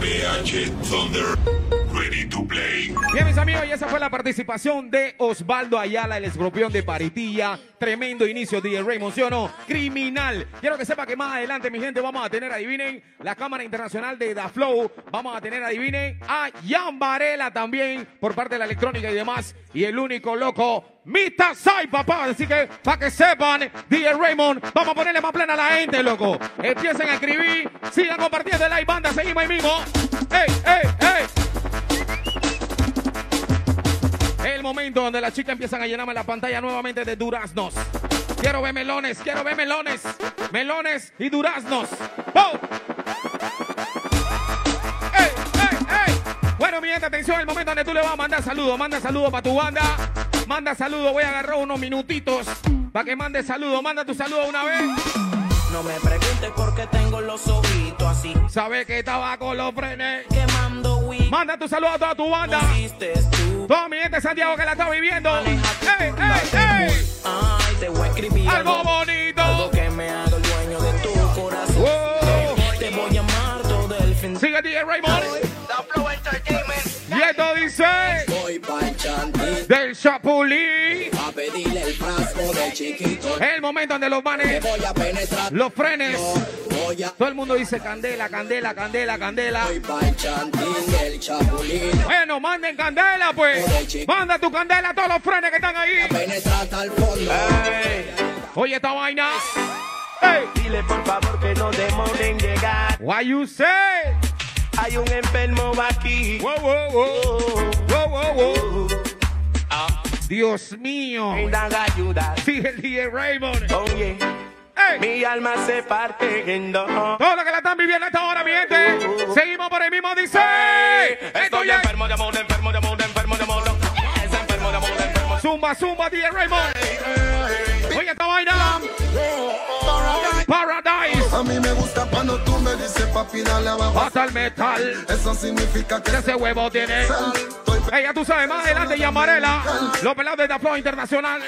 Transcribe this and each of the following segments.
PH Thunder. Ready to play. Bien, mis amigos, y esa fue la participación de Osvaldo Ayala, el escorpión de Paritilla. Tremendo inicio de Raymond, ¿sí o no? Criminal. Quiero que sepa que más adelante, mi gente, vamos a tener, adivinen, la Cámara Internacional de Da Flow. Vamos a tener, adivinen, a Jan Varela también, por parte de la electrónica y demás. Y el único loco, Mita Sai, papá. Así que, para que sepan, DJ Raymond, vamos a ponerle más plena a la gente, loco. Empiecen a escribir, sigan compartiendo el live banda, seguimos ahí mismo. ¡Ey, ey, ey! El momento donde las chicas empiezan a llenarme la pantalla nuevamente de duraznos. Quiero ver melones, quiero ver melones. Melones y duraznos. ¡Oh! ¡Ey, ey, ey! Bueno, mi gente, atención, el momento donde tú le vas a mandar saludos. Manda saludos para tu banda. Manda saludos, voy a agarrar unos minutitos para que mande saludos. Manda tu saludo una vez. No me preguntes por qué tengo los ojitos así. Sabe que estaba con los frenes. Manda tu saludo a toda tu banda. Toda mi gente de Santiago que la está viviendo. ¡Ey, ey, ey! Ay, te voy a escribir Algo algo, bonito. algo que me haga el dueño de tu corazón. Wow. Te voy a amar todo el fin. Sigue DJ Raymond. Y esto dice Voy pa'l chantín del Chapulín. Pedirle el momento donde los manes, voy a penetrar. los frenes. Voy a. Todo el mundo dice candela, candela, candela, candela. Bueno, manden candela, pues. Manda tu candela a todos los frenes que están ahí. Penetra hasta el fondo. Oye, esta vaina. Hey, Dile por favor que no demoren en llegar. what you say? Hay un enfermo aquí. Wow, wow, wow. Wow, wow, wow. Dios mío. Ayuda. Sigue el DJ Raymond. Oye, Hey. mi alma se parte en dos. Todos los que la están viviendo a esta hora, mi gente. Seguimos por el mismo, dice. Estoy Estoy en enfermo de amor, enfermo de amor, enfermo de amor. Es enfermo de amor, enfermo. Zumba, zumba, DJ Raymond. Oye, esta vaina. Paradise. A mí me gusta cuando tú me dices papi dale abajo. Hasta el metal. Eso significa que ese huevo tiene. estoy Ey, ya tú sabes, más adelante y amarela. Los pelados de Flow Internacional.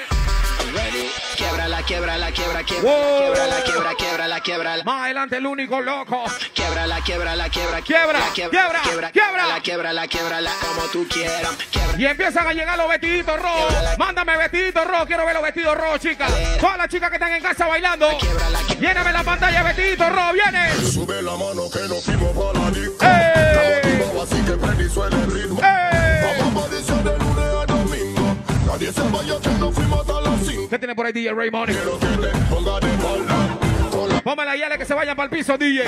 Quiebra la quiebra la quiebra quiebra quiebra la quiebra quiebra la quiebra Más adelante el único loco. quiebra la quiebra la quiebra Quiebra, la quiebra, quiebra quiebra. la quiebra la quiebra la como tú quieras Y empiezan a llegar los vestiditos rojos. Mándame vestiditos rojos. Quiero ver los vestidos rojos, chicas. Todas las chicas que están en casa bailando. Lléname la pantalla vestiditos rojos. Viene. Sube la mano que nos fuimos para la disco. Así que prende y suena el ritmo. ¡Ey! Vamos a pariciar de lunes a domingo. Nadie se vaya que nos fuimos hasta las 5. ¿Qué tiene por ahí DJ Raymond? Quiero que te ponga de espalda. Que se vayan para el piso, DJ.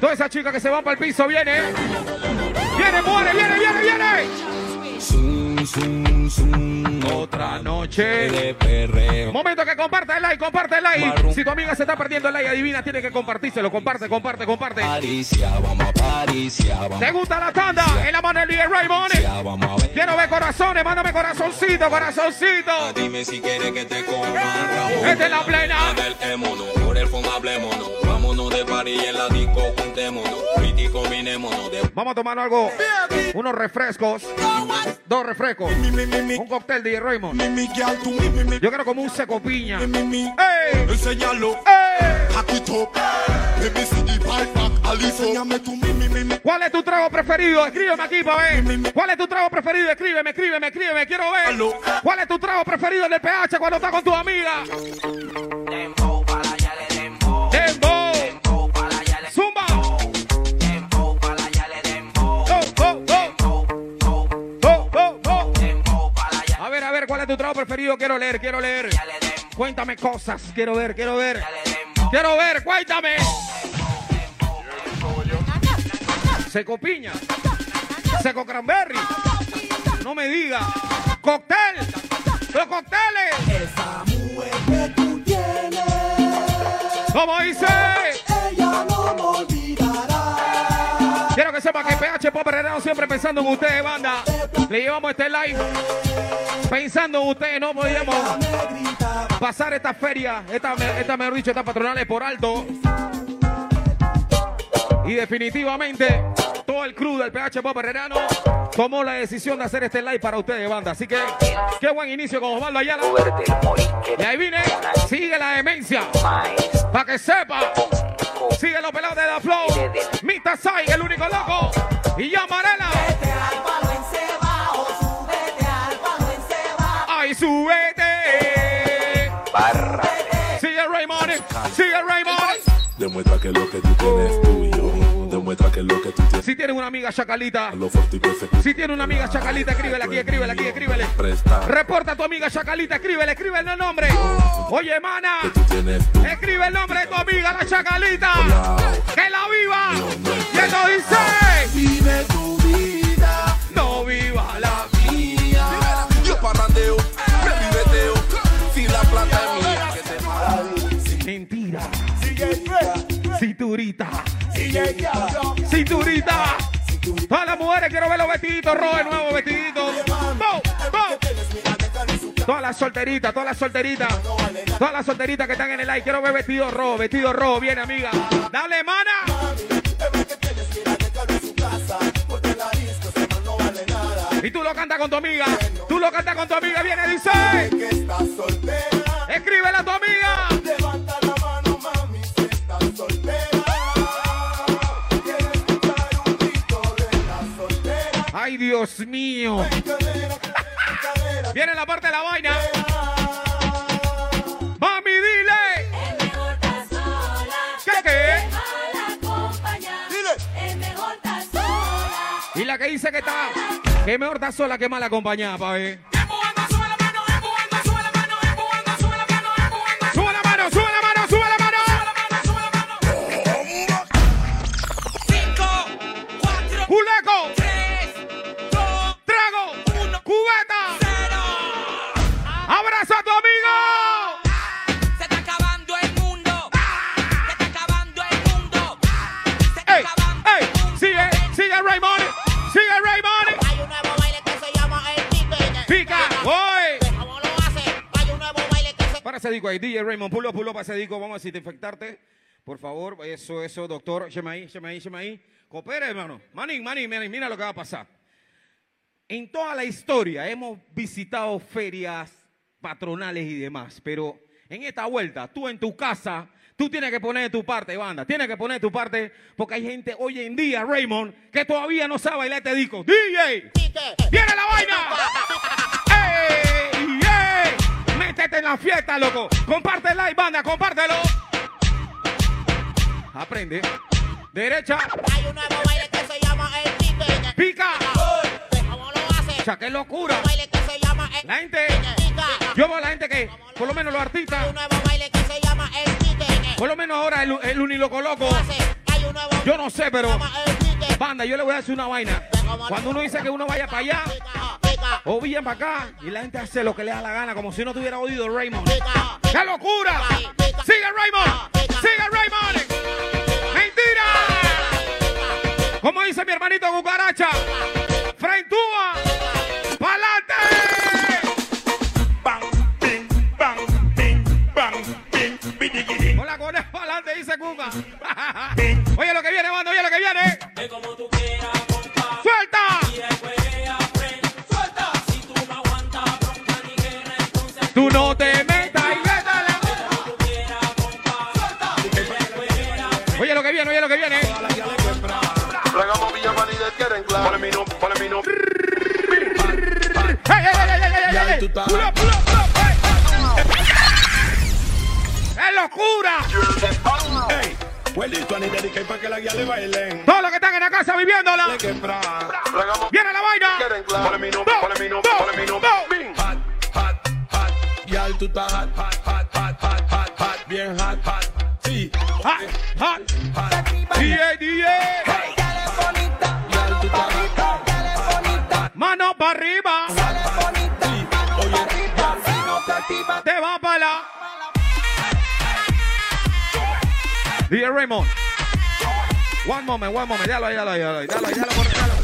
Todas esas chicas que se van para el piso, viene. Viene, muere, viene, viene, viene. Otra noche de perreo. Momento que comparte el like, comparte el like. Si tu amiga se está perdiendo el like, adivina, tiene que compartírselo. Comparte, comparte, comparte. Paricia, vamos a Paricia, vamos ¿Te gusta la tanda? En la mano del DJ Raymond. a vamos a ver. Quiero ver corazones, mándame corazoncito, corazoncito. Dime si quieres que te coman, Ramón. Esta es la plena. Adelquémonos, por el fondo hablémonos. Vámonos de París en la disco, juntémonos. Pretty combinémonos. De Vamos a tomar algo, unos refrescos, dos refrescos, un cóctel de Raymond. mi girl, tú mi, mi, mi, Yo quiero como un seco piña. mi, mi. ¡Ey! Enséñalo. ¡Ey! ¿Cuál es tu trago preferido? Escríbeme aquí para ver. ¿Cuál es tu trago preferido? Escríbeme, escríbeme, escríbeme. Quiero ver. ¿Cuál es tu trago preferido del PH cuando estás con tu amiga? Dembow, para allá le dembow. Dembow. Dembow, para allá le Zumba. dembow, para allá le dembow. Oh, oh, oh. Dembow, Oh, oh, oh. dembow, para allá A ver, a ver, ¿cuál es tu trago preferido? Quiero leer, quiero leer. Cuéntame cosas. Quiero ver, quiero ver. Quiero ver, cuéntame. Seco piña. Seco cranberry. No me diga. Cóctel. Los cócteles. Esa mujer que tú tienes, ¿Cómo dice? ella no que sepa que PH Pop Herrero siempre pensando en ustedes, banda. Le llevamos este live pensando en ustedes. No podíamos pasar esta feria, esta, esta mejor dicho, estas patronales por alto. Y definitivamente todo el crew del PH Pop Herrerano tomó la decisión de hacer este live para ustedes, banda. Así que qué buen inicio con Osvaldo Ayala. Y ahí vine, sigue la demencia. Para que sepa. Sigue los pelados de Da Flow. Mita Sai, el único loco. Y ya Marela. Ay, súbete. Barra. Sigue Raymond. Sigue Raymond. Demuestra que lo que tú tienes es tuyo. Que lo que tú tienes Si tienes una amiga chacalita. lo. Si tiene una amiga chacalita, escríbele aquí, escríbele aquí, escríbele. Reporta a tu amiga chacalita, escríbele, escríbele el nombre. Oye, mana. que tienes. Escribe el nombre de tu amiga, la chacalita. ¡Que la viva! Y esto dice: Cinturita. Cinturita. Todas las mujeres quiero ver los vestiditos rojos, nuevos vestiditos. Todas las solteritas, todas las solteritas. Todas las solteritas que están en el like. Quiero ver vestido rojo, vestido rojo. Viene, amiga. Dale, mana. Y tú lo cantas con tu amiga. Tú lo cantas con tu amiga. Viene, dice. Escríbele a tu amiga. Ay, Dios mío. Viene la parte de la vaina. Mami, dile. ¿Qué qué? Y la que dice que está. Que mejor está sola que mal acompañada, pa' ver. Disco ahí, DJ Raymond, pulo, pulo para ese disco, vamos a desinfectarte. Por favor, eso, eso, doctor, écheme ahí, écheme ahí, écheme ahí. Coopere, hermano. Manín, manín, manín, mira lo que va a pasar. En toda la historia hemos visitado ferias patronales y demás, pero en esta vuelta, tú en tu casa, tú tienes que poner tu parte, banda, tienes que poner tu parte, porque hay gente hoy en día, Raymond, que todavía no sabe bailar este disco. DJ, ¡viene la vaina! ¡Ey! Métete en la fiesta, loco. Comparte el like, banda, compártelo. Aprende. Derecha, Hay un nuevo baile que se llama el pique. pica. ¿Cómo lo hace? O sea, qué locura. Un baile que se llama el La gente, pica. yo veo a la gente que, por lo menos los Hay artistas, un nuevo baile que se llama el pique. por lo menos ahora el, el uniloco loco, Hay un nuevo yo no sé, pero, banda, yo le voy a decir una vaina. Cuando uno dice que uno vaya para allá, o bien para acá, y la gente hace lo que le da la gana, como si no tuviera oído Raymond. ¡Qué locura! ¡Sigue Raymond! ¡Sigue Raymond! ¡Mentira! Como dice mi hermanito Cucaracha, ¡Frentúa! ¡Pa'lante! Bidigidi. Con coneja pa'lante, dice Cuca. oye lo que viene, banda, Oye lo que viene, oye lo que viene. Regamos Villa María, quieren claro. Ponle mi no, ponle mi no. ¡Ey, ey, ey, ey, ey, ey, pull up! ¡Ey! ¡Es locura! Ey, Huelito, ni dediqué para que la guía le bailen. Todos los que están en la casa viviéndola. ¡Viene la vaina! Ponle mi no, ponle mi no, ponle mi no. Hot, hot, hot. Yal, tú estás hot, hot, hot, hot, hot, hot. Bien hot, hot. ¡Hot, hot! Hot. DJ. Mano para arriba. Te va para la. DJ Raymond. One moment, one moment. Dalo dalo dalo.